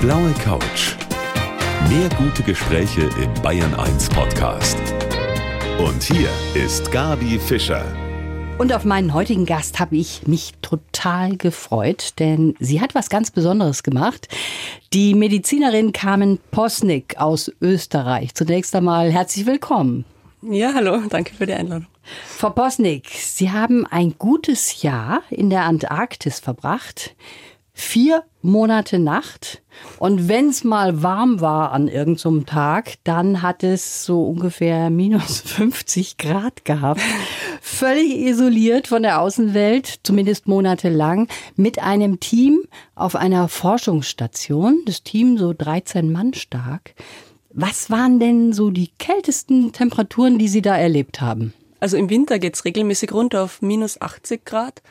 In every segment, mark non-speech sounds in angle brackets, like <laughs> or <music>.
blaue Couch. Mehr gute Gespräche im Bayern 1 Podcast. Und hier ist Gabi Fischer. Und auf meinen heutigen Gast habe ich mich total gefreut, denn sie hat was ganz Besonderes gemacht. Die Medizinerin Carmen Posnick aus Österreich. Zunächst einmal herzlich willkommen. Ja, hallo, danke für die Einladung. Frau Posnick, Sie haben ein gutes Jahr in der Antarktis verbracht. Vier Monate Nacht. Und wenn es mal warm war an irgendeinem Tag, dann hat es so ungefähr minus <laughs> 50 Grad gehabt. Völlig isoliert von der Außenwelt, zumindest monatelang, mit einem Team auf einer Forschungsstation. Das Team so 13 Mann stark. Was waren denn so die kältesten Temperaturen, die Sie da erlebt haben? Also im Winter geht's regelmäßig runter auf minus 80 Grad.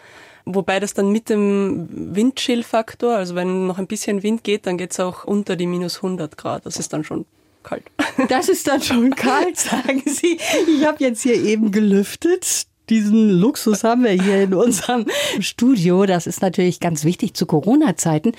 Wobei das dann mit dem Windchill-Faktor, also wenn noch ein bisschen Wind geht, dann geht's auch unter die minus 100 Grad. Das ist dann schon kalt. <laughs> Das ist dann schon kalt, <laughs> sagen Sie. Ich habe jetzt hier eben gelüftet. Diesen Luxus haben wir hier in unserem Studio. Das ist natürlich ganz wichtig zu Corona-Zeiten.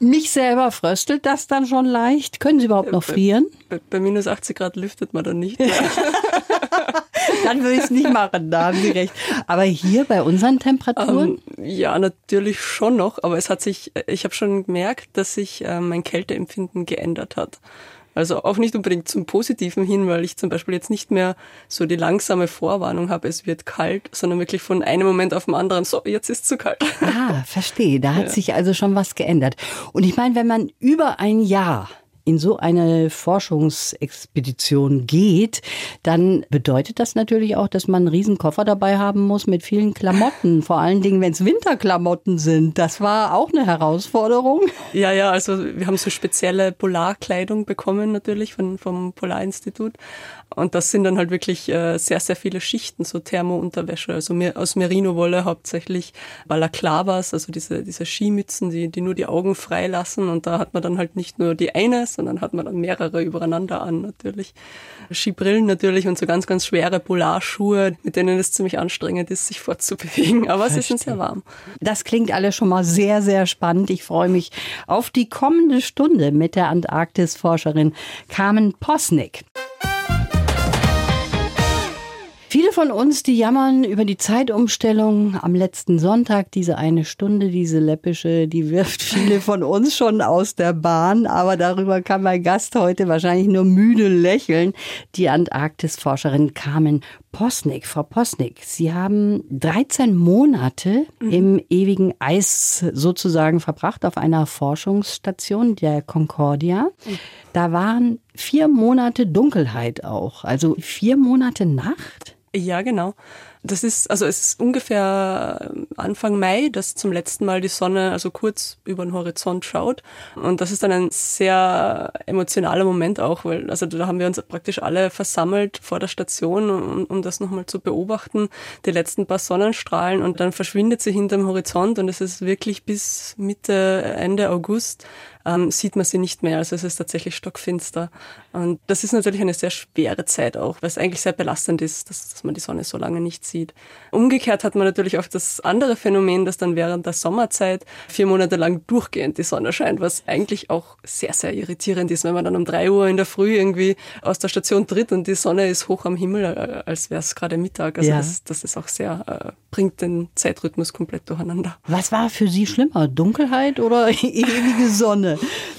Mich selber fröstelt das dann schon leicht. Können Sie überhaupt noch frieren? Bei, bei minus 80 Grad lüftet man dann nicht. <laughs> <laughs> dann würde ich es nicht machen, da haben Sie recht. Aber hier bei unseren Temperaturen? Ähm, ja, natürlich schon noch, aber es hat sich, ich habe schon gemerkt, dass sich äh, mein Kälteempfinden geändert hat. Also auch nicht unbedingt zum Positiven hin, weil ich zum Beispiel jetzt nicht mehr so die langsame Vorwarnung habe, es wird kalt, sondern wirklich von einem Moment auf den anderen, so, jetzt ist es zu kalt. Ah, verstehe. Da hat <laughs> ja. sich also schon was geändert. Und ich meine, wenn man über ein Jahr in so eine Forschungsexpedition geht, dann bedeutet das natürlich auch, dass man einen riesen Koffer dabei haben muss mit vielen Klamotten, <laughs> vor allen Dingen, wenn es Winterklamotten sind. Das war auch eine Herausforderung. Ja, ja, also wir haben so spezielle Polarkleidung bekommen natürlich von, vom Polarinstitut. Und das sind dann halt wirklich äh, sehr, sehr viele Schichten, so Thermounterwäsche, also aus Merino-Wolle hauptsächlich, Balaklavas, also diese, diese Skimützen, die, die nur die Augen freilassen. Und da hat man dann halt nicht nur die eine, sondern hat man dann mehrere übereinander an natürlich. Skibrillen natürlich und so ganz, ganz schwere Polarschuhe, mit denen es ziemlich anstrengend ist, sich fortzubewegen. Aber Verstehe. es ist sehr warm. Das klingt alles schon mal sehr, sehr spannend. Ich freue mich auf die kommende Stunde mit der Antarktis-Forscherin Carmen Posnick. Viele von uns, die jammern über die Zeitumstellung am letzten Sonntag, diese eine Stunde, diese läppische, die wirft viele <laughs> von uns schon aus der Bahn. Aber darüber kann mein Gast heute wahrscheinlich nur müde lächeln. Die Antarktisforscherin Carmen Posnick. Frau Posnick, Sie haben 13 Monate mhm. im ewigen Eis sozusagen verbracht auf einer Forschungsstation der Concordia. Mhm. Da waren vier Monate Dunkelheit auch, also vier Monate Nacht. Ja, genau. Das ist, also es ist ungefähr Anfang Mai, dass zum letzten Mal die Sonne also kurz über den Horizont schaut. Und das ist dann ein sehr emotionaler Moment auch, weil also da haben wir uns praktisch alle versammelt vor der Station, um, um das nochmal zu beobachten, die letzten paar Sonnenstrahlen und dann verschwindet sie hinterm Horizont und es ist wirklich bis Mitte, Ende August ähm, sieht man sie nicht mehr. Also es ist tatsächlich stockfinster. Und das ist natürlich eine sehr schwere Zeit auch, weil es eigentlich sehr belastend ist, dass, dass man die Sonne so lange nicht sieht. Umgekehrt hat man natürlich auch das andere Phänomen, dass dann während der Sommerzeit vier Monate lang durchgehend die Sonne scheint, was eigentlich auch sehr, sehr irritierend ist, wenn man dann um drei Uhr in der Früh irgendwie aus der Station tritt und die Sonne ist hoch am Himmel, äh, als wäre es gerade Mittag. Also ja. das, das ist auch sehr, äh, bringt den Zeitrhythmus komplett durcheinander. Was war für Sie schlimmer, Dunkelheit oder <laughs> ewige Sonne?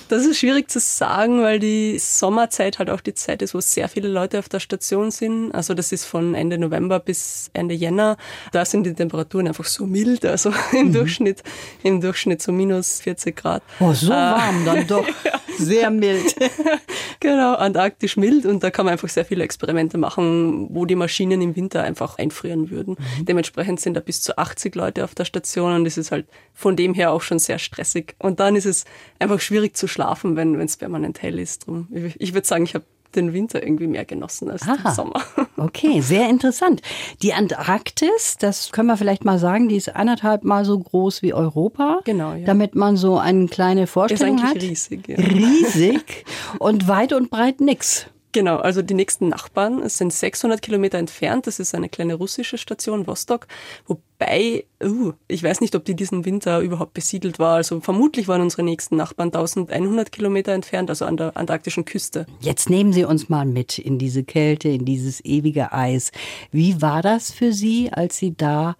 Das ist schwierig zu sagen, weil die Sommerzeit halt auch die Zeit ist, wo sehr viele Leute auf der Station sind. Also das ist von Ende November bis Ende Jänner. Da sind die Temperaturen einfach so mild, also <laughs> im mhm. Durchschnitt, im Durchschnitt so minus 40 Grad. Oh, so äh, warm dann doch. <laughs> Sehr mild. <laughs> genau, antarktisch mild und da kann man einfach sehr viele Experimente machen, wo die Maschinen im Winter einfach einfrieren würden. Mhm. Dementsprechend sind da bis zu 80 Leute auf der Station und das ist halt von dem her auch schon sehr stressig. Und dann ist es einfach schwierig zu schlafen, wenn es permanent hell ist. Drum, ich, ich würde sagen, ich habe den Winter irgendwie mehr genossen als Aha. den Sommer. <laughs> Okay, sehr interessant. Die Antarktis, das können wir vielleicht mal sagen, die ist anderthalb Mal so groß wie Europa. Genau, ja. Damit man so eine kleine Vorstellung ist hat. riesig. Ja. Riesig und weit und breit nix. Genau, also die nächsten Nachbarn es sind 600 Kilometer entfernt. Das ist eine kleine russische Station, Vostok. Wobei, uh, ich weiß nicht, ob die diesen Winter überhaupt besiedelt war. Also vermutlich waren unsere nächsten Nachbarn 1100 Kilometer entfernt, also an der antarktischen Küste. Jetzt nehmen Sie uns mal mit in diese Kälte, in dieses ewige Eis. Wie war das für Sie, als Sie da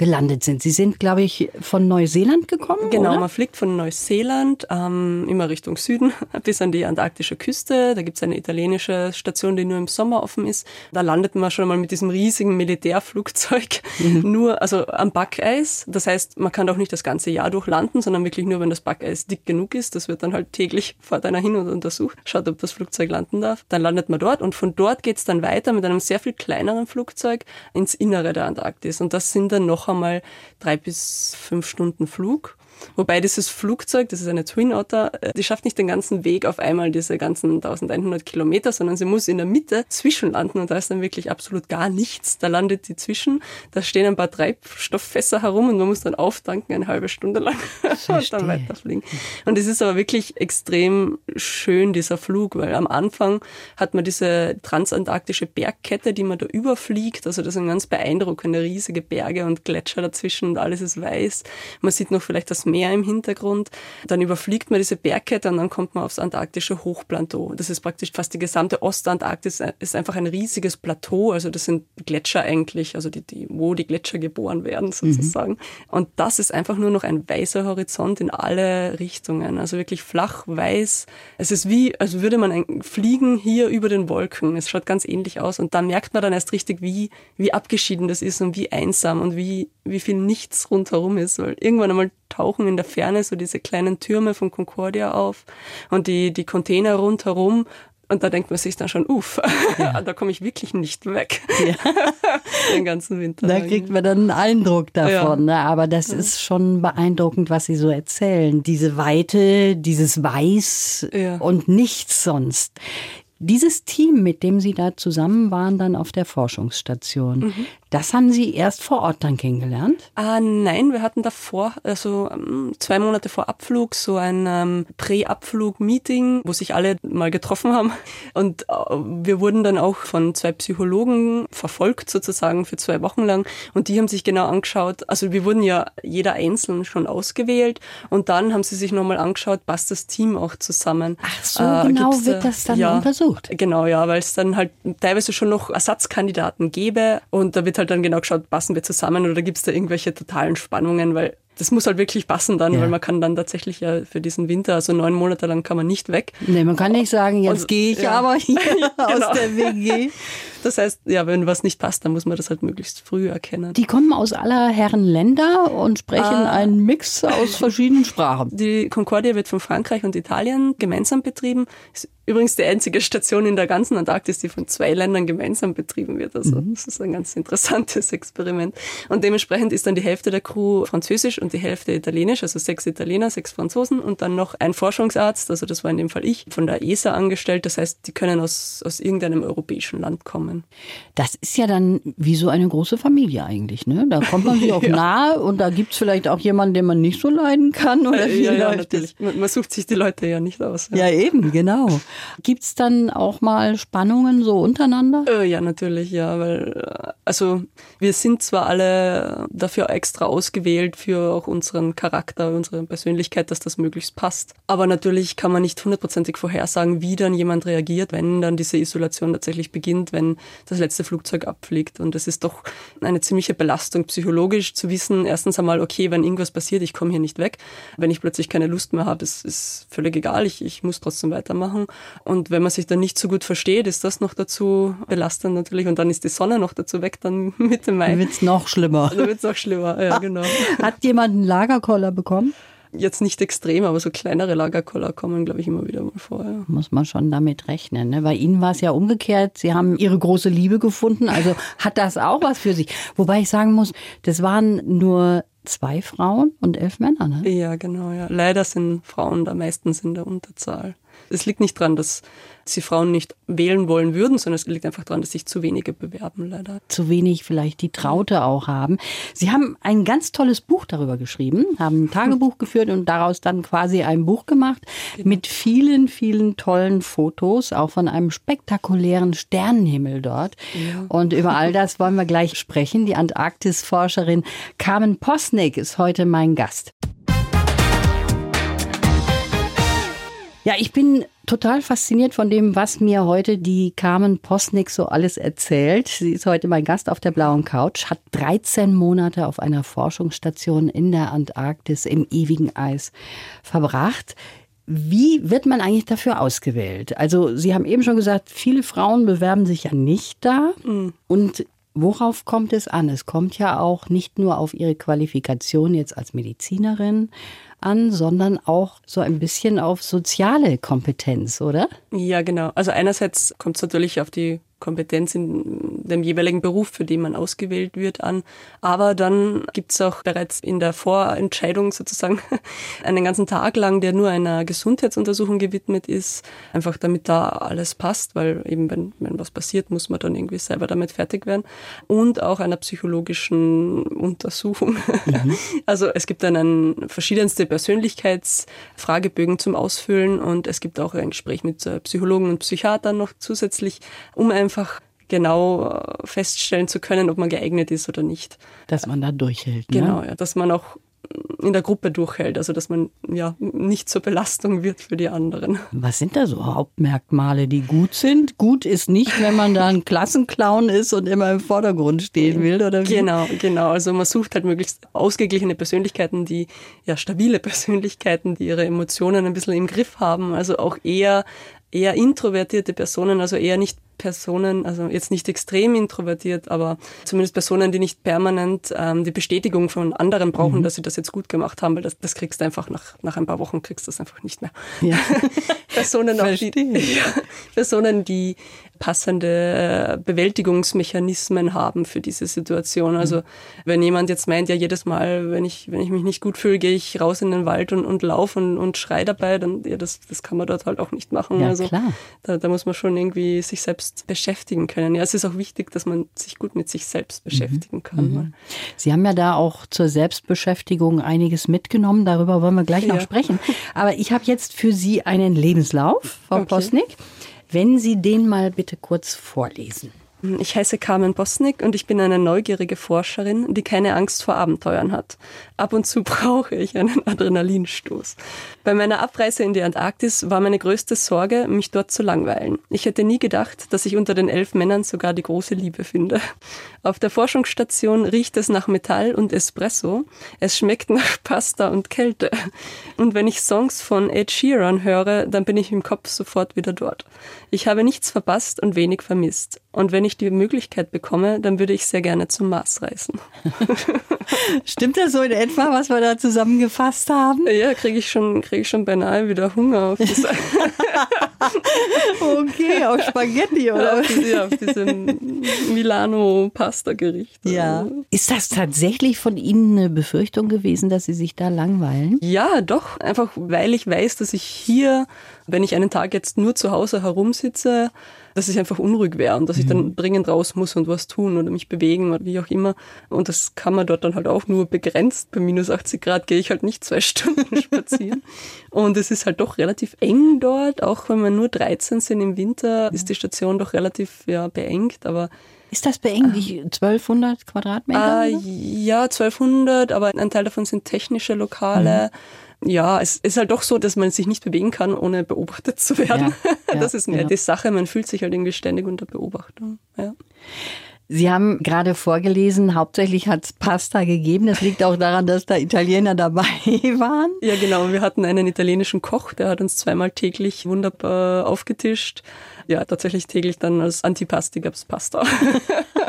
gelandet sind. Sie sind, glaube ich, von Neuseeland gekommen. Genau, oder? man fliegt von Neuseeland ähm, immer Richtung Süden <laughs> bis an die antarktische Küste. Da gibt es eine italienische Station, die nur im Sommer offen ist. Da landet man schon mal mit diesem riesigen Militärflugzeug mhm. <laughs> nur, also am Backeis. Das heißt, man kann auch nicht das ganze Jahr durch landen, sondern wirklich nur, wenn das Backeis dick genug ist. Das wird dann halt täglich <laughs> vor deiner hin und untersucht, schaut, ob das Flugzeug landen darf. Dann landet man dort und von dort geht es dann weiter mit einem sehr viel kleineren Flugzeug ins Innere der Antarktis. Und das sind dann noch einmal drei bis fünf Stunden Flug. Wobei dieses Flugzeug, das ist eine Twin Otter, äh, die schafft nicht den ganzen Weg auf einmal diese ganzen 1100 Kilometer, sondern sie muss in der Mitte zwischenlanden und da ist dann wirklich absolut gar nichts. Da landet sie zwischen, da stehen ein paar Treibstofffässer herum und man muss dann auftanken eine halbe Stunde lang <laughs> und dann weiterfliegen. Und es ist aber wirklich extrem schön, dieser Flug, weil am Anfang hat man diese transantarktische Bergkette, die man da überfliegt. Also das sind ganz beeindruckende riesige Berge und Gletscher dazwischen und alles ist weiß. Man sieht noch vielleicht das Meer im Hintergrund. Dann überfliegt man diese Bergkette und dann kommt man aufs antarktische Hochplateau. Das ist praktisch fast die gesamte Ostantarktis, ist einfach ein riesiges Plateau. Also das sind Gletscher eigentlich, also die, die wo die Gletscher geboren werden mhm. sozusagen. Mhm. Und das ist einfach nur noch ein weißer Horizont in alle Richtungen. Also wirklich flach, weiß. Es ist wie, als würde man ein, fliegen hier über den Wolken. Es schaut ganz ähnlich aus. Und da merkt man dann erst richtig, wie, wie abgeschieden das ist und wie einsam und wie, wie viel nichts rundherum ist. Weil irgendwann einmal tauchen in der Ferne so diese kleinen Türme von Concordia auf und die, die Container rundherum. Und da denkt man sich dann schon, uff, ja. <laughs> da komme ich wirklich nicht weg. Ja. <laughs> Den ganzen Winter. Da kriegt man dann einen Eindruck davon. Ja. Ne? Aber das ist schon beeindruckend, was Sie so erzählen. Diese Weite, dieses Weiß und nichts sonst. Dieses Team, mit dem Sie da zusammen waren, dann auf der Forschungsstation, mhm. Das haben Sie erst vor Ort dann kennengelernt? Ah, nein, wir hatten davor, also ähm, zwei Monate vor Abflug, so ein ähm, Prä-Abflug-Meeting, wo sich alle mal getroffen haben. Und äh, wir wurden dann auch von zwei Psychologen verfolgt, sozusagen, für zwei Wochen lang. Und die haben sich genau angeschaut, also wir wurden ja jeder einzeln schon ausgewählt. Und dann haben sie sich nochmal angeschaut, passt das Team auch zusammen. Ach so, äh, genau wird das dann ja, untersucht. Genau, ja, weil es dann halt teilweise schon noch Ersatzkandidaten gäbe. Und da wird halt dann genau geschaut, passen wir zusammen oder gibt es da irgendwelche totalen Spannungen, weil das muss halt wirklich passen dann, ja. weil man kann dann tatsächlich ja für diesen Winter, also neun Monate lang kann man nicht weg. Nee, man kann nicht sagen, jetzt gehe ich ja. aber hier genau. <laughs> aus der WG. Das heißt, ja, wenn was nicht passt, dann muss man das halt möglichst früh erkennen. Die kommen aus aller Herren Länder und sprechen ah. einen Mix aus verschiedenen Sprachen. Die Concordia wird von Frankreich und Italien gemeinsam betrieben. Ist übrigens die einzige Station in der ganzen Antarktis, die von zwei Ländern gemeinsam betrieben wird. Also mhm. das ist ein ganz interessantes <laughs> Experiment. Und dementsprechend ist dann die Hälfte der Crew französisch und die Hälfte italienisch, also sechs Italiener, sechs Franzosen und dann noch ein Forschungsarzt, also das war in dem Fall ich, von der ESA angestellt. Das heißt, die können aus, aus irgendeinem europäischen Land kommen kommen. Das ist ja dann wie so eine große Familie eigentlich, ne? Da kommt man sich auch <laughs> ja. nahe und da gibt es vielleicht auch jemanden, den man nicht so leiden kann. Oder wie ja, ja, natürlich. Man, man, sucht sich die Leute ja nicht aus. Ja, ja eben, genau. Gibt es dann auch mal Spannungen so untereinander? Äh, ja, natürlich, ja, weil äh, also wir sind zwar alle dafür extra ausgewählt für auch unseren Charakter, unsere Persönlichkeit, dass das möglichst passt. Aber natürlich kann man nicht hundertprozentig vorhersagen, wie dann jemand reagiert, wenn dann diese Isolation tatsächlich beginnt, wenn das letzte Flugzeug abfliegt. Und es ist doch eine ziemliche Belastung psychologisch zu wissen, erstens einmal, okay, wenn irgendwas passiert, ich komme hier nicht weg. Wenn ich plötzlich keine Lust mehr habe, ist, ist völlig egal, ich, ich muss trotzdem weitermachen. Und wenn man sich dann nicht so gut versteht, ist das noch dazu belastend natürlich. Und dann ist die Sonne noch dazu weg, dann <laughs> Mitte Mai. Dann wird es noch schlimmer. Dann wird es noch schlimmer, ja, <laughs> genau. Hat jemand einen Lagerkoller bekommen? jetzt nicht extrem, aber so kleinere Lagerkoller kommen, glaube ich, immer wieder mal vor. Ja. Muss man schon damit rechnen. Ne? Bei Ihnen war es ja umgekehrt. Sie haben Ihre große Liebe gefunden. Also hat das auch was für sich. Wobei ich sagen muss, das waren nur zwei Frauen und elf Männer. Ne? Ja, genau. Ja. Leider sind Frauen da meistens in der Unterzahl. Es liegt nicht dran, dass sie Frauen nicht wählen wollen würden, sondern es liegt einfach daran, dass sich zu wenige bewerben, leider. Zu wenig vielleicht die Traute auch haben. Sie haben ein ganz tolles Buch darüber geschrieben, haben ein Tagebuch <laughs> geführt und daraus dann quasi ein Buch gemacht genau. mit vielen, vielen tollen Fotos, auch von einem spektakulären Sternenhimmel dort. Ja. Und über all das wollen wir gleich sprechen. Die Antarktisforscherin Carmen Posnick ist heute mein Gast. Ja, ich bin total fasziniert von dem, was mir heute die Carmen Posnick so alles erzählt. Sie ist heute mein Gast auf der blauen Couch, hat 13 Monate auf einer Forschungsstation in der Antarktis im ewigen Eis verbracht. Wie wird man eigentlich dafür ausgewählt? Also Sie haben eben schon gesagt, viele Frauen bewerben sich ja nicht da. Mhm. Und worauf kommt es an? Es kommt ja auch nicht nur auf Ihre Qualifikation jetzt als Medizinerin an, sondern auch so ein bisschen auf soziale Kompetenz, oder? Ja, genau. Also einerseits kommt es natürlich auf die Kompetenz in dem jeweiligen Beruf, für den man ausgewählt wird, an. Aber dann gibt es auch bereits in der Vorentscheidung sozusagen <laughs> einen ganzen Tag lang, der nur einer Gesundheitsuntersuchung gewidmet ist, einfach damit da alles passt, weil eben wenn, wenn was passiert, muss man dann irgendwie selber damit fertig werden. Und auch einer psychologischen Untersuchung. Mhm. <laughs> Also es gibt dann ein, verschiedenste Persönlichkeitsfragebögen zum Ausfüllen und es gibt auch ein Gespräch mit äh, Psychologen und Psychiatern noch zusätzlich, um einfach einfach genau äh, feststellen zu können, ob man geeignet ist oder nicht. Dass man da durchhält. Ne? Genau, ja, dass man auch in der Gruppe durchhält, also dass man ja nicht zur Belastung wird für die anderen. Was sind da so Hauptmerkmale, die gut sind? Gut ist nicht, wenn man da ein Klassenclown ist und immer im Vordergrund stehen will, oder wie? Genau, genau. Also man sucht halt möglichst ausgeglichene Persönlichkeiten, die ja stabile <laughs> Persönlichkeiten, die ihre Emotionen ein bisschen im Griff haben, also auch eher eher introvertierte Personen, also eher nicht Personen, also jetzt nicht extrem introvertiert, aber zumindest Personen, die nicht permanent ähm, die Bestätigung von anderen brauchen, mhm. dass sie das jetzt gut gemacht haben, weil das, das kriegst du einfach nach, nach ein paar Wochen kriegst du das einfach nicht mehr. Ja. <laughs> Personen, auch die, <laughs> ja, Personen, die passende äh, Bewältigungsmechanismen haben für diese Situation. Also mhm. wenn jemand jetzt meint, ja jedes Mal, wenn ich, wenn ich mich nicht gut fühle, gehe ich raus in den Wald und, und laufe und, und schrei dabei, dann ja, das, das kann man dort halt auch nicht machen. Ja, also klar. Da, da muss man schon irgendwie sich selbst selbst beschäftigen können. Ja, es ist auch wichtig, dass man sich gut mit sich selbst beschäftigen mhm. kann. Mhm. Sie haben ja da auch zur Selbstbeschäftigung einiges mitgenommen. Darüber wollen wir gleich ja. noch sprechen. Aber ich habe jetzt für Sie einen Lebenslauf, Frau okay. Posnick. Wenn Sie den mal bitte kurz vorlesen. Ich heiße Carmen Bosnick und ich bin eine neugierige Forscherin, die keine Angst vor Abenteuern hat. Ab und zu <laughs> brauche ich einen Adrenalinstoß. Bei meiner Abreise in die Antarktis war meine größte Sorge, mich dort zu langweilen. Ich hätte nie gedacht, dass ich unter den elf Männern sogar die große Liebe finde. Auf der Forschungsstation riecht es nach Metall und Espresso. Es schmeckt nach Pasta und Kälte. Und wenn ich Songs von Ed Sheeran höre, dann bin ich im Kopf sofort wieder dort. Ich habe nichts verpasst und wenig vermisst. Und wenn ich die Möglichkeit bekomme, dann würde ich sehr gerne zum Mars reisen. <laughs> Stimmt das so in etwa, was wir da zusammengefasst haben? Ja, kriege ich schon, kriege ich schon beinahe wieder Hunger auf diese <laughs> Okay, auf Spaghetti oder? auf, diese, auf diesem Milano-Pasta-Gericht. Ja. Ist das tatsächlich von Ihnen eine Befürchtung gewesen, dass Sie sich da langweilen? Ja, doch. Einfach weil ich weiß, dass ich hier, wenn ich einen Tag jetzt nur zu Hause herumsitze, dass ich einfach unruhig wäre und dass ich dann mhm. dringend raus muss und was tun oder mich bewegen oder wie auch immer. Und das kann man dort dann halt auch nur begrenzt. Bei minus 80 Grad gehe ich halt nicht zwei <laughs> Stunden spazieren. und es ist halt doch relativ eng dort, auch wenn wir nur 13 sind im Winter, ist die Station doch relativ ja, beengt, aber ist das beengt? Wie 1200 Quadratmeter? Äh, ja, 1200, aber ein Teil davon sind technische Lokale. Mhm ja, es ist halt doch so, dass man sich nicht bewegen kann, ohne beobachtet zu werden. Ja, <laughs> ja, das ist mehr ja. die Sache. Man fühlt sich halt irgendwie ständig unter Beobachtung. Ja. Sie haben gerade vorgelesen, hauptsächlich hat es Pasta gegeben. Das liegt auch daran, dass da Italiener dabei <laughs> waren. Ja, genau. Wir hatten einen italienischen Koch, der hat uns zweimal täglich wunderbar aufgetischt. Ja, tatsächlich täglich dann als Antipasti gab es Pasta. <laughs>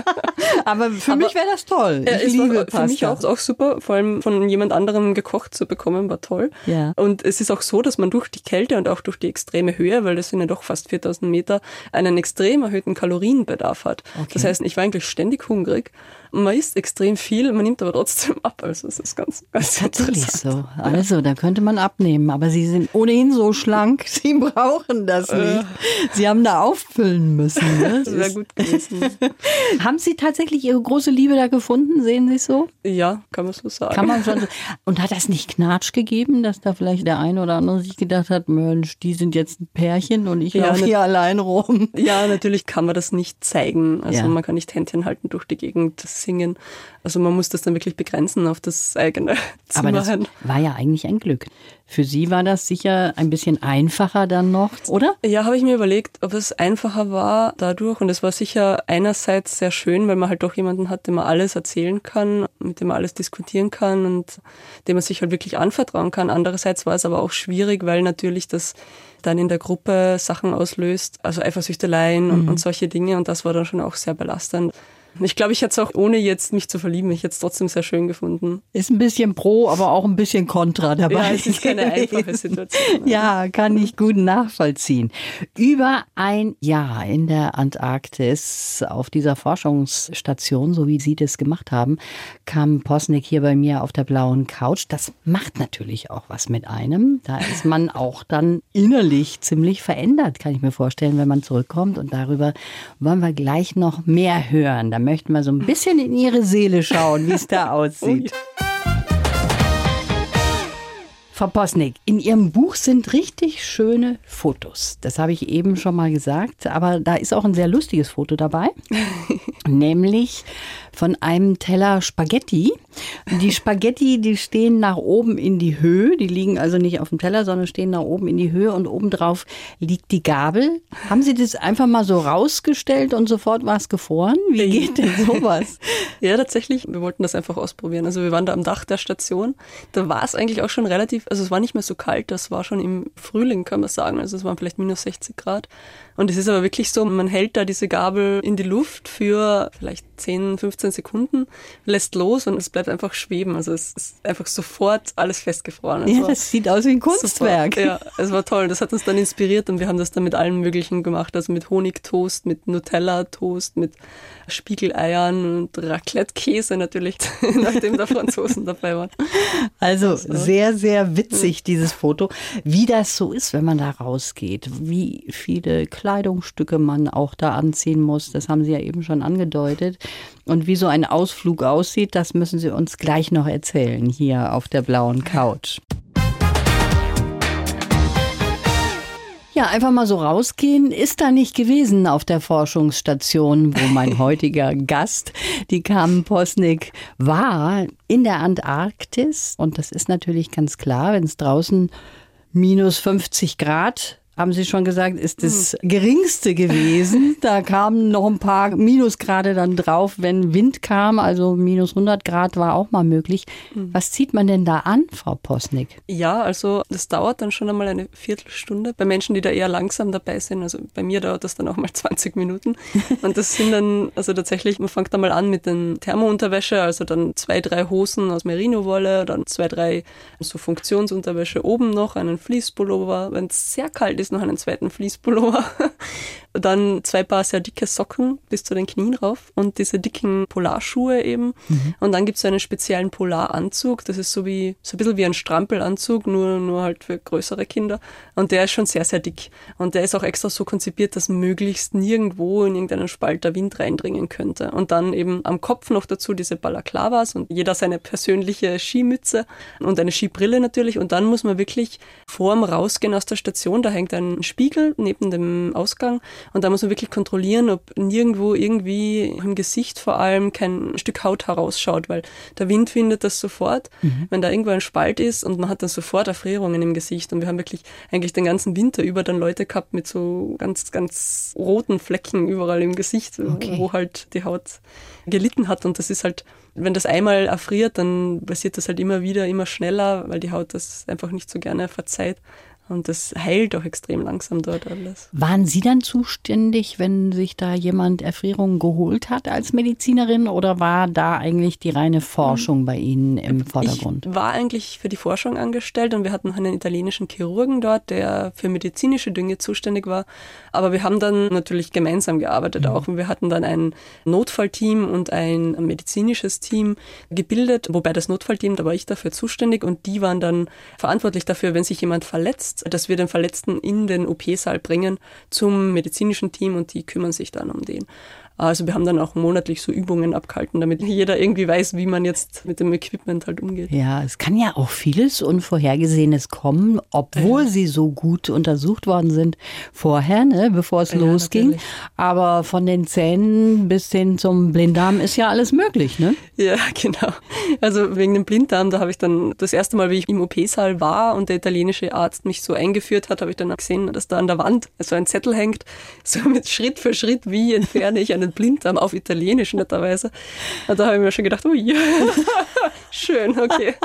Aber für Aber mich wäre das toll. Ich es liebe war Pasta. Für mich auch, auch super, vor allem von jemand anderem gekocht zu bekommen, war toll. Ja. Und es ist auch so, dass man durch die Kälte und auch durch die extreme Höhe, weil das sind ja doch fast 4000 Meter, einen extrem erhöhten Kalorienbedarf hat. Okay. Das heißt, ich war eigentlich ständig hungrig Man isst extrem viel, man nimmt aber trotzdem ab. Also es ist ganz, ganz Tatsächlich so. Also, da könnte man abnehmen. Aber Sie sind ohnehin so schlank, <laughs> Sie brauchen das Äh. nicht. Sie haben da auffüllen müssen. Ne? <laughs> Das wäre gut gewesen. <laughs> haben Sie tatsächlich Ihre große Liebe da gefunden? Sehen Sie es so? Ja, kann man so sagen. Kann man schon so. Und hat das nicht Knatsch gegeben, dass da vielleicht der eine oder andere sich gedacht hat, Mensch, die sind jetzt ein Pärchen und ich Ja, laufe hier allein rum? Ja, natürlich kann man das nicht zeigen. Also Ja. man kann nicht Händchen halten durch die Gegend singen. Also man muss das dann wirklich begrenzen auf das eigene <laughs> Aber das Zimmer. war ja eigentlich ein Glück. Für Sie war das sicher ein bisschen einfacher dann noch, oder? Ja, habe ich mir überlegt, ob es einfacher war dadurch. Und es war sicher einerseits sehr schön, weil man halt doch jemanden hat, dem man alles erzählen kann, mit dem man alles diskutieren kann und dem man sich halt wirklich anvertrauen kann. Andererseits war es aber auch schwierig, weil natürlich das dann in der Gruppe Sachen auslöst, also Eifersüchteleien und, und solche Dinge. Und das war dann schon auch sehr belastend. Ich glaube, ich hätte es auch ohne jetzt mich zu verlieben, ich hätte es trotzdem sehr schön gefunden. Ist ein bisschen pro, aber auch ein bisschen kontra dabei. Ja, es ist keine einfache Situation. <laughs> Ja, kann ich gut nachvollziehen. Über ein Jahr in der Antarktis auf dieser Forschungsstation, so wie Sie das gemacht haben, kam Posnick hier bei mir auf der blauen Couch. Das macht natürlich auch was mit einem. Da ist man <laughs> auch dann innerlich ziemlich verändert, kann ich mir vorstellen, wenn man zurückkommt. Und darüber wollen wir gleich noch mehr hören. Möchten wir so ein bisschen in Ihre Seele schauen, wie es da <laughs> aussieht. Frau Posnick, in Ihrem Buch sind richtig schöne Fotos. Das habe ich eben schon mal gesagt, aber da ist auch ein sehr lustiges Foto dabei, <laughs> nämlich von einem Teller Spaghetti. Die Spaghetti, die stehen nach oben in die Höhe, die liegen also nicht auf dem Teller, sondern stehen nach oben in die Höhe und obendrauf liegt die Gabel. Haben Sie das einfach mal so rausgestellt und sofort war es gefroren? Wie geht denn sowas? <laughs> Ja, tatsächlich. Wir wollten das einfach ausprobieren. Also wir waren da am Dach der Station. Da war es eigentlich auch schon relativ, also es war nicht mehr so kalt, das war schon im Frühling, kann man sagen. Also es waren vielleicht minus 60 Grad. Und es ist aber wirklich so, man hält da diese Gabel in die Luft für vielleicht 10, 15 Sekunden, lässt los und es bleibt einfach schweben. Also es ist einfach sofort alles festgefroren. Es Ja, das sieht aus wie ein Kunstwerk. Super. Ja, es war toll. Das hat uns dann inspiriert und wir haben das dann mit allem Möglichen gemacht. Also mit Honigtoast, mit Nutella-Toast, mit Spiegeleiern und Raclette-Käse natürlich, <laughs> nachdem da Franzosen dabei waren. Also sehr, sehr witzig, dieses Foto. Wie das so ist, wenn man da rausgeht. Wie viele Kleidungsstücke man auch da anziehen muss. Das haben Sie ja eben schon angedeutet. Und wie so ein Ausflug aussieht, das müssen Sie uns gleich noch erzählen hier auf der blauen Couch. Ja, einfach mal so rausgehen ist da nicht gewesen auf der Forschungsstation, wo mein <laughs> heutiger Gast, die Carmen Posnick, war in der Antarktis. Und das ist natürlich ganz klar, wenn es draußen minus 50 Grad haben Sie schon gesagt, ist das geringste gewesen. <laughs> Da kamen noch ein paar Minusgrade dann drauf, wenn Wind kam. Also minus 100 Grad war auch mal möglich. Was zieht man denn da an, Frau Posnick? Ja, also das dauert dann schon einmal eine Viertelstunde. Bei Menschen, die da eher langsam dabei sind, also bei mir dauert das dann auch mal <laughs> 20 Minuten. Und das sind dann, also tatsächlich, man fängt dann mal an mit den Thermounterwäsche, also dann zwei, drei Hosen aus Merino-Wolle, dann zwei, drei so Funktionsunterwäsche oben noch, einen Fließpullover, wenn es sehr kalt ist, noch einen zweiten Fließpullover. Dann zwei Paar sehr dicke Socken bis zu den Knien rauf und diese dicken Polarschuhe eben. Und dann gibt es einen speziellen Polaranzug. Das ist so wie so ein bisschen wie ein Strampelanzug, nur, nur halt für größere Kinder. Und der ist schon sehr, sehr dick. Und der ist auch extra so konzipiert, dass möglichst nirgendwo in irgendeinen Spalt der Wind reindringen könnte. Und dann eben am Kopf noch dazu diese Balaklavas und jeder seine persönliche Skimütze und eine Skibrille natürlich. Und dann muss man wirklich vorm Rausgehen aus der Station, da hängt ein Spiegel neben dem Ausgang und da muss man wirklich kontrollieren, ob nirgendwo irgendwie im Gesicht vor allem kein Stück Haut herausschaut, weil der Wind findet das sofort, wenn da irgendwo ein Spalt ist und man hat dann sofort Erfrierungen im Gesicht. Und wir haben wirklich eigentlich den ganzen Winter über dann Leute gehabt mit so ganz, ganz roten Flecken überall im Gesicht, Okay. wo halt die Haut gelitten hat. Und das ist halt, wenn das einmal erfriert, dann passiert das halt immer wieder, immer schneller, weil die Haut das einfach nicht so gerne verzeiht. Und das heilt auch extrem langsam dort alles. Waren Sie dann zuständig, wenn sich da jemand Erfrierungen geholt hat als Medizinerin oder war da eigentlich die reine Forschung bei Ihnen im Vordergrund? Ich war eigentlich für die Forschung angestellt und wir hatten einen italienischen Chirurgen dort, der für medizinische Dinge zuständig war. Aber wir haben dann natürlich gemeinsam gearbeitet mhm. auch. Und wir hatten dann ein Notfallteam und ein medizinisches Team gebildet, wobei das Notfallteam, da war ich dafür zuständig und die waren dann verantwortlich dafür, wenn sich jemand verletzt, dass wir den Verletzten in den OP-Saal bringen zum medizinischen Team und die kümmern sich dann um den. Also wir haben dann auch monatlich so Übungen abgehalten, damit jeder irgendwie weiß, wie man jetzt mit dem Equipment halt umgeht. Ja, es kann ja auch vieles Unvorhergesehenes kommen, obwohl ja. sie so gut untersucht worden sind vorher, ne, bevor es ja, losging. Natürlich. Aber von den Zähnen bis hin zum Blinddarm ist ja alles möglich, ne? Ja, <laughs> genau. Also wegen dem Blinddarm, da habe ich dann das erste Mal, wie ich im OP-Saal war und der italienische Arzt mich so eingeführt hat, habe ich dann gesehen, dass da an der Wand so ein Zettel hängt, so mit Schritt für Schritt, wie entferne ich einen Blinddarm auf Italienisch netterweise. Und da habe ich mir schon gedacht, ui, <laughs> schön, okay.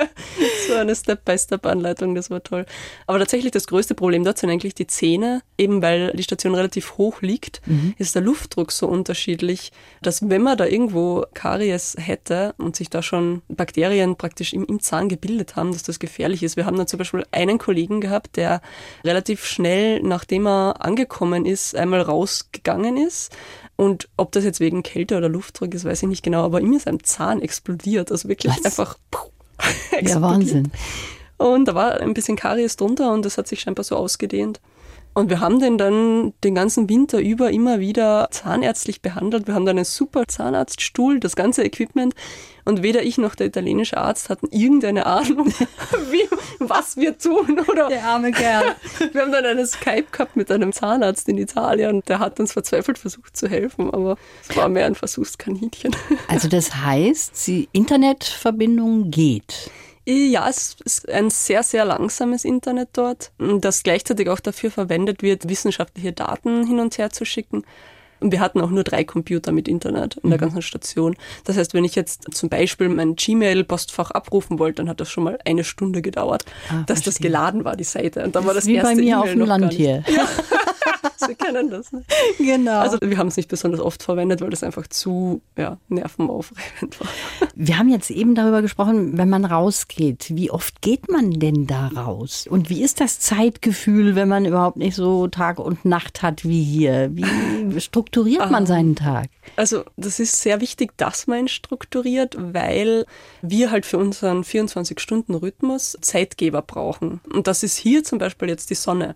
<laughs> so eine Step-by-Step-Anleitung, das war toll. Aber tatsächlich das größte Problem dort sind eigentlich die Zähne, eben weil die Station relativ hoch liegt, mhm. ist der Luftdruck so unterschiedlich, dass wenn man da irgendwo Karies hätte und sich da schon Bakterien praktisch im, im Zahn gebildet haben, dass das gefährlich ist. Wir haben dann zum Beispiel einen Kollegen gehabt, der relativ schnell, nachdem er angekommen ist, einmal rausgegangen ist und ob das jetzt wegen Kälte oder Luftdruck ist, weiß ich nicht genau, aber ihm ist ein Zahn explodiert. Also wirklich Was? einfach. Puh, <laughs> ja, Wahnsinn. Und da war ein bisschen Karies drunter und das hat sich scheinbar so ausgedehnt. Und wir haben den dann den ganzen Winter über immer wieder zahnärztlich behandelt. Wir haben dann einen super Zahnarztstuhl, das ganze Equipment. Und weder ich noch der italienische Arzt hatten irgendeine Ahnung, <laughs> wie, was wir tun. Oder der arme Kerl. <laughs> Wir haben dann einen Skype gehabt mit einem Zahnarzt in Italien. Der hat uns verzweifelt versucht zu helfen, aber es war mehr ein Versuchskaninchen. Also das heißt, die Internetverbindung geht. Ja, es ist ein sehr, sehr langsames Internet dort, das gleichzeitig auch dafür verwendet wird, wissenschaftliche Daten hin und her zu schicken. Und wir hatten auch nur drei Computer mit Internet in der mhm. ganzen Station. Das heißt, wenn ich jetzt zum Beispiel mein Gmail-Postfach abrufen wollte, dann hat das schon mal eine Stunde gedauert, ah, dass verstehe. das geladen war, die Seite. Und dann das war das wie erste bei mir auf dem Land hier. Ja. <laughs> <laughs> Sie kennen das. Ne? Genau. Also wir haben es nicht besonders oft verwendet, weil das einfach zu ja, nervenaufreibend war. <laughs> Wir haben jetzt eben darüber gesprochen, wenn man rausgeht. Wie oft geht man denn da raus? Und wie ist das Zeitgefühl, wenn man überhaupt nicht so Tag und Nacht hat wie hier? Wie strukturiert man seinen Tag? Also das ist sehr wichtig, dass man ihn strukturiert, weil wir halt für unseren 24-Stunden-Rhythmus Zeitgeber brauchen. Und das ist hier zum Beispiel jetzt die Sonne.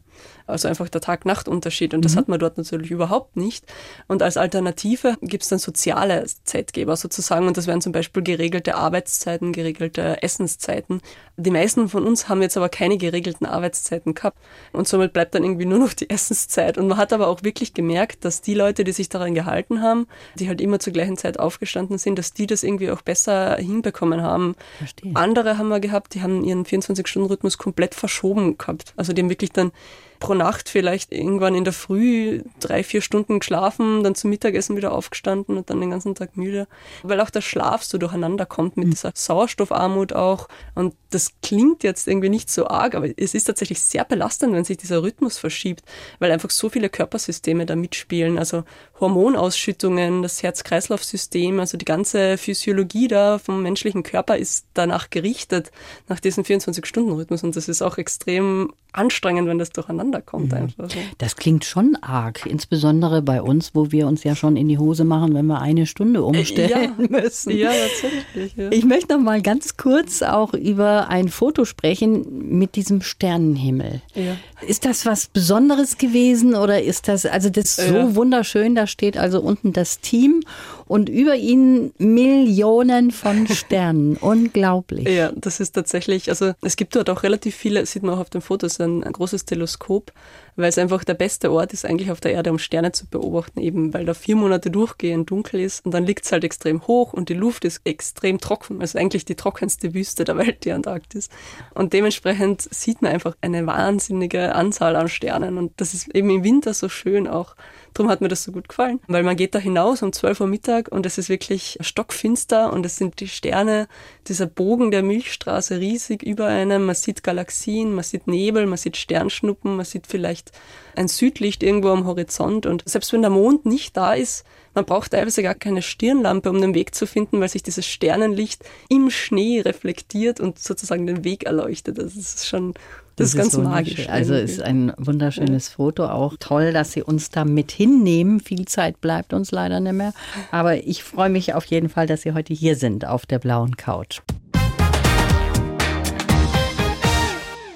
Also einfach der Tag-Nacht-Unterschied. Und das mhm. hat man dort natürlich überhaupt nicht. Und als Alternative gibt es dann soziale Zeitgeber sozusagen. Und das wären zum Beispiel geregelte Arbeitszeiten, geregelte Essenszeiten. Die meisten von uns haben jetzt aber keine geregelten Arbeitszeiten gehabt. Und somit bleibt dann irgendwie nur noch die <laughs> Essenszeit. Und man hat aber auch wirklich gemerkt, dass die Leute, die sich daran gehalten haben, die halt immer zur gleichen Zeit aufgestanden sind, dass die das irgendwie auch besser hinbekommen haben. Verstehe. Andere haben wir gehabt, die haben ihren 24-Stunden-Rhythmus komplett verschoben gehabt. Also die haben wirklich dann pro Nacht vielleicht irgendwann in der Früh drei, vier Stunden geschlafen, dann zum Mittagessen wieder aufgestanden und dann den ganzen Tag müde. Weil auch der Schlaf so durcheinander kommt mit mhm. dieser Sauerstoffarmut auch. Und das klingt jetzt irgendwie nicht so arg, aber es ist tatsächlich sehr belastend, wenn sich dieser Rhythmus verschiebt, weil einfach so viele Körpersysteme da mitspielen. Also Hormonausschüttungen, das Herz-Kreislauf-System, also die ganze Physiologie da vom menschlichen Körper ist danach gerichtet, nach diesem 24-Stunden-Rhythmus. Und das ist auch extrem anstrengend, wenn das durcheinander kommt. Mhm. Einfach. Das klingt schon arg, insbesondere bei uns, wo wir uns ja schon in die Hose machen, wenn wir eine Stunde umstellen ja. <laughs> müssen. Ja, tatsächlich. Ja. Ich möchte noch mal ganz kurz auch über ein Foto sprechen mit diesem Sternenhimmel. Ja. Ist das was Besonderes gewesen oder ist das, also das ist so wunderschön, da steht also unten das Team und über ihnen Millionen von <laughs> Sternen. Unglaublich. Ja, das ist tatsächlich, also es gibt dort auch relativ viele, sieht man auch auf den Fotos, ein, ein großes Teleskop, weil es einfach der beste Ort ist eigentlich auf der Erde, um Sterne zu beobachten, eben weil da vier Monate durchgehend dunkel ist und dann liegt es halt extrem hoch und die Luft ist extrem trocken, also eigentlich die trockenste Wüste der Welt, die Antarktis. Und dementsprechend sieht man einfach eine wahnsinnige Anzahl an Sternen und das ist eben im Winter so schön auch. Darum hat mir das so gut gefallen, weil man geht da hinaus um 12 Uhr Mittag und es ist wirklich stockfinster und es sind die Sterne, dieser Bogen der Milchstraße riesig über einem. Man sieht Galaxien, man sieht Nebel, man sieht Sternschnuppen, man sieht vielleicht ein Südlicht irgendwo am Horizont und selbst wenn der Mond nicht da ist, man braucht teilweise gar keine Stirnlampe, um den Weg zu finden, weil sich dieses Sternenlicht im Schnee reflektiert und sozusagen den Weg erleuchtet. Das ist schon das, das ist ganz magisch. Also ist ein wunderschönes ja. Foto. Auch toll, dass Sie uns da mit hinnehmen. Viel Zeit bleibt uns leider nicht mehr. Aber ich freue mich auf jeden Fall, dass Sie heute hier sind auf der blauen Couch.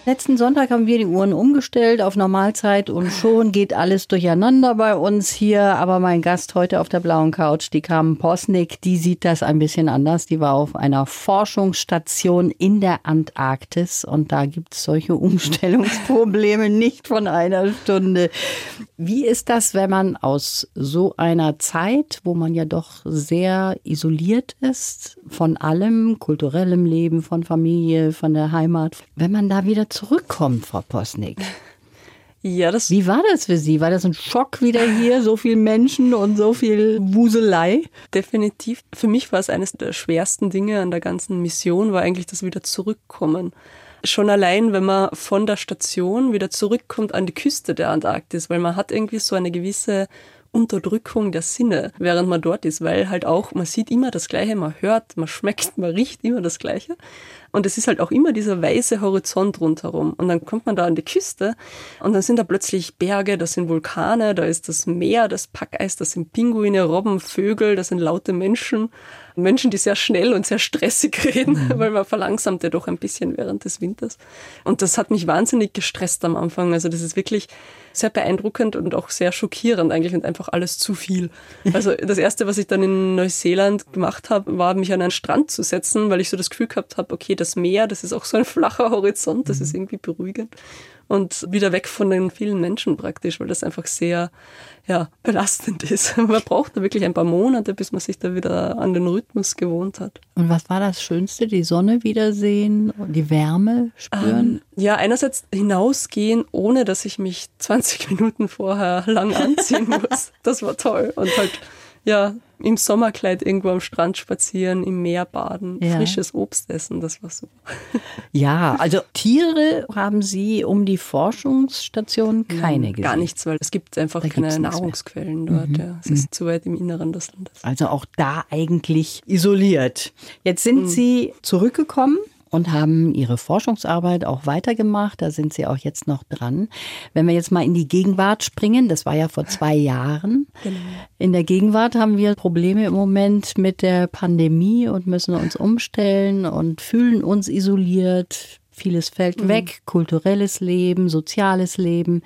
Letzten Sonntag haben wir die Uhren umgestellt auf Normalzeit und schon geht alles durcheinander bei uns hier. Aber mein Gast heute auf der blauen Couch, die Carmen Posnick, die sieht das ein bisschen anders. Die war auf einer Forschungsstation in der Antarktis und da gibt es solche <laughs> Umstellungsprobleme nicht von einer Stunde. Wie ist das, wenn man aus so einer Zeit, wo man ja doch sehr isoliert ist von allem, kulturellem Leben, von Familie, von der Heimat, wenn man da wieder zurückkommt, Frau Posnick. <laughs> Ja, das. Wie war das für Sie? War das ein Schock wieder hier, so viele Menschen und so viel Wuselei? Definitiv. Für mich war es eines der schwersten Dinge an der ganzen Mission, war eigentlich das wieder zurückkommen. Schon allein, wenn man von der Station wieder zurückkommt an die Küste der Antarktis, weil man hat irgendwie so eine gewisse Unterdrückung der Sinne, während man dort ist, weil halt auch, man sieht immer das Gleiche, man hört, man schmeckt, man riecht immer das Gleiche. Und es ist halt auch immer dieser weiße Horizont rundherum. Und dann kommt man da an die Küste und dann sind da plötzlich Berge, da sind Vulkane, da ist das Meer, das Packeis, da sind Pinguine, Robben, Vögel, da sind laute Menschen. Menschen, die sehr schnell und sehr stressig <laughs> reden, mhm. weil man verlangsamt ja doch ein bisschen während des Winters. Und das hat mich wahnsinnig gestresst am Anfang. Also das ist wirklich sehr beeindruckend und auch sehr schockierend eigentlich und einfach alles zu viel. <laughs> Also das erste, was ich dann in Neuseeland gemacht habe, war mich an einen Strand zu setzen, weil ich so das Gefühl gehabt habe, okay, das Meer, das ist auch so ein flacher Horizont, das ist mhm. irgendwie beruhigend und wieder weg von den vielen Menschen praktisch, weil das einfach sehr ja, belastend ist. <laughs> Man braucht da wirklich ein paar Monate, bis man sich da wieder an den Rhythmus gewohnt hat. Und was war das Schönste? Die Sonne wiedersehen und die Wärme spüren? Ähm, ja, einerseits hinausgehen, ohne dass ich mich 20 <laughs> Minuten vorher lang anziehen muss. Das war toll. Und halt ja, im Sommerkleid irgendwo am Strand spazieren, im Meer baden, ja. frisches Obst essen, das war super. <laughs> Ja, also Tiere haben Sie um die Forschungsstation keine gesehen? Gar nichts, weil es gibt einfach da keine Nahrungsquellen dort. Mhm. Ja. Es mhm. ist zu weit im Inneren des Landes. Also auch da eigentlich isoliert. Jetzt sind mhm. Sie zurückgekommen und haben ihre Forschungsarbeit auch weitergemacht. Da sind sie auch jetzt noch dran. Wenn wir jetzt mal in die Gegenwart springen, das war ja vor zwei Jahren. Genau. In der Gegenwart haben wir Probleme im Moment mit der Pandemie und müssen uns umstellen und fühlen uns isoliert. Vieles fällt mhm. weg, kulturelles Leben, soziales Leben.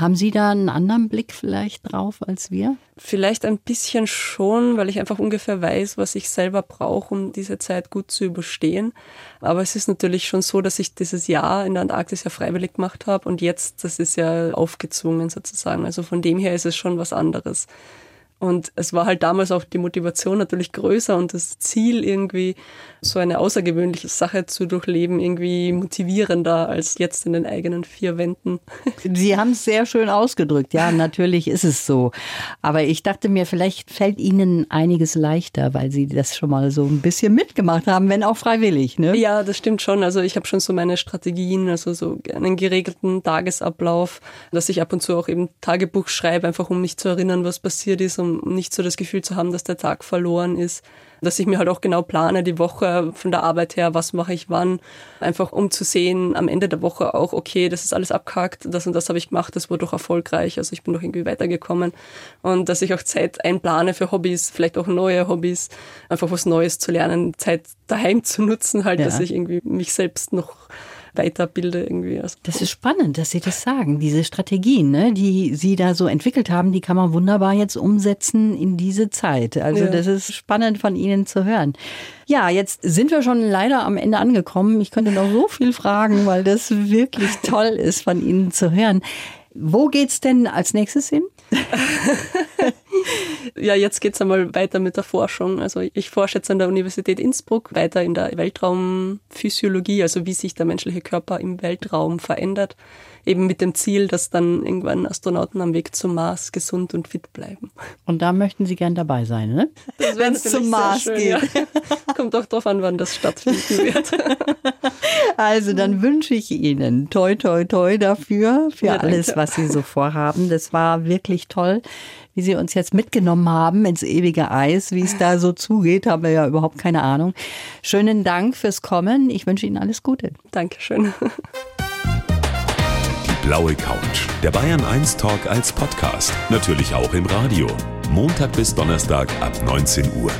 Haben Sie da einen anderen Blick vielleicht drauf als wir? Vielleicht ein bisschen schon, weil ich einfach ungefähr weiß, was ich selber brauche, um diese Zeit gut zu überstehen. Aber es ist natürlich schon so, dass ich dieses Jahr in der Antarktis ja freiwillig gemacht habe und jetzt, das ist ja aufgezwungen sozusagen. Also von dem her ist es schon was anderes. Und es war halt damals auch die Motivation natürlich größer und das Ziel irgendwie so eine außergewöhnliche Sache zu durchleben irgendwie motivierender als jetzt in den eigenen vier Wänden. <laughs> Sie haben es sehr schön ausgedrückt. Ja, natürlich ist es so. Aber ich dachte mir, vielleicht fällt Ihnen einiges leichter, weil Sie das schon mal so ein bisschen mitgemacht haben, wenn auch freiwillig. Ne? Ja, das stimmt schon. Also ich habe schon so meine Strategien, also so einen geregelten Tagesablauf, dass ich ab und zu auch eben Tagebuch schreibe, einfach um mich zu erinnern, was passiert ist, um um nicht so das Gefühl zu haben, dass der Tag verloren ist. Dass ich mir halt auch genau plane, die Woche von der Arbeit her, was mache ich wann, einfach um zu sehen, am Ende der Woche auch, okay, das ist alles abgehakt, das und das habe ich gemacht, das wurde doch erfolgreich, also ich bin doch irgendwie weitergekommen. Und dass ich auch Zeit einplane für Hobbys, vielleicht auch neue Hobbys, einfach was Neues zu lernen, Zeit daheim zu nutzen, halt, ja. dass ich irgendwie mich selbst noch weiterbilde irgendwie. Also das ist spannend, dass Sie das sagen. Diese Strategien, ne, die Sie da so entwickelt haben, die kann man wunderbar jetzt umsetzen in diese Zeit. Also ja. das ist spannend von Ihnen zu hören. Ja, jetzt sind wir schon leider am Ende angekommen. Ich könnte noch so viel fragen, weil das wirklich toll ist, von Ihnen zu hören. Wo geht's denn als nächstes hin? <laughs> Ja, jetzt geht's einmal weiter mit der Forschung. Also ich forsche jetzt an der Universität Innsbruck weiter in der Weltraumphysiologie, also wie sich der menschliche Körper im Weltraum verändert eben mit dem Ziel, dass dann irgendwann Astronauten am Weg zum Mars gesund und fit bleiben. Und da möchten Sie gern dabei sein, ne? Wenn es zum Mars schön, geht. Ja. Kommt auch darauf an, wann das stattfinden wird. <laughs> Also dann wünsche ich Ihnen toi toi toi dafür, für ja, alles, was Sie so vorhaben. Das war wirklich toll wie Sie uns jetzt mitgenommen haben ins ewige Eis. Wie es da so zugeht, haben wir ja überhaupt keine Ahnung. Schönen Dank fürs Kommen. Ich wünsche Ihnen alles Gute. Dankeschön. Blaue Couch. Der Bayern 1 Talk als Podcast. Natürlich auch im Radio. Montag bis Donnerstag ab 19 Uhr.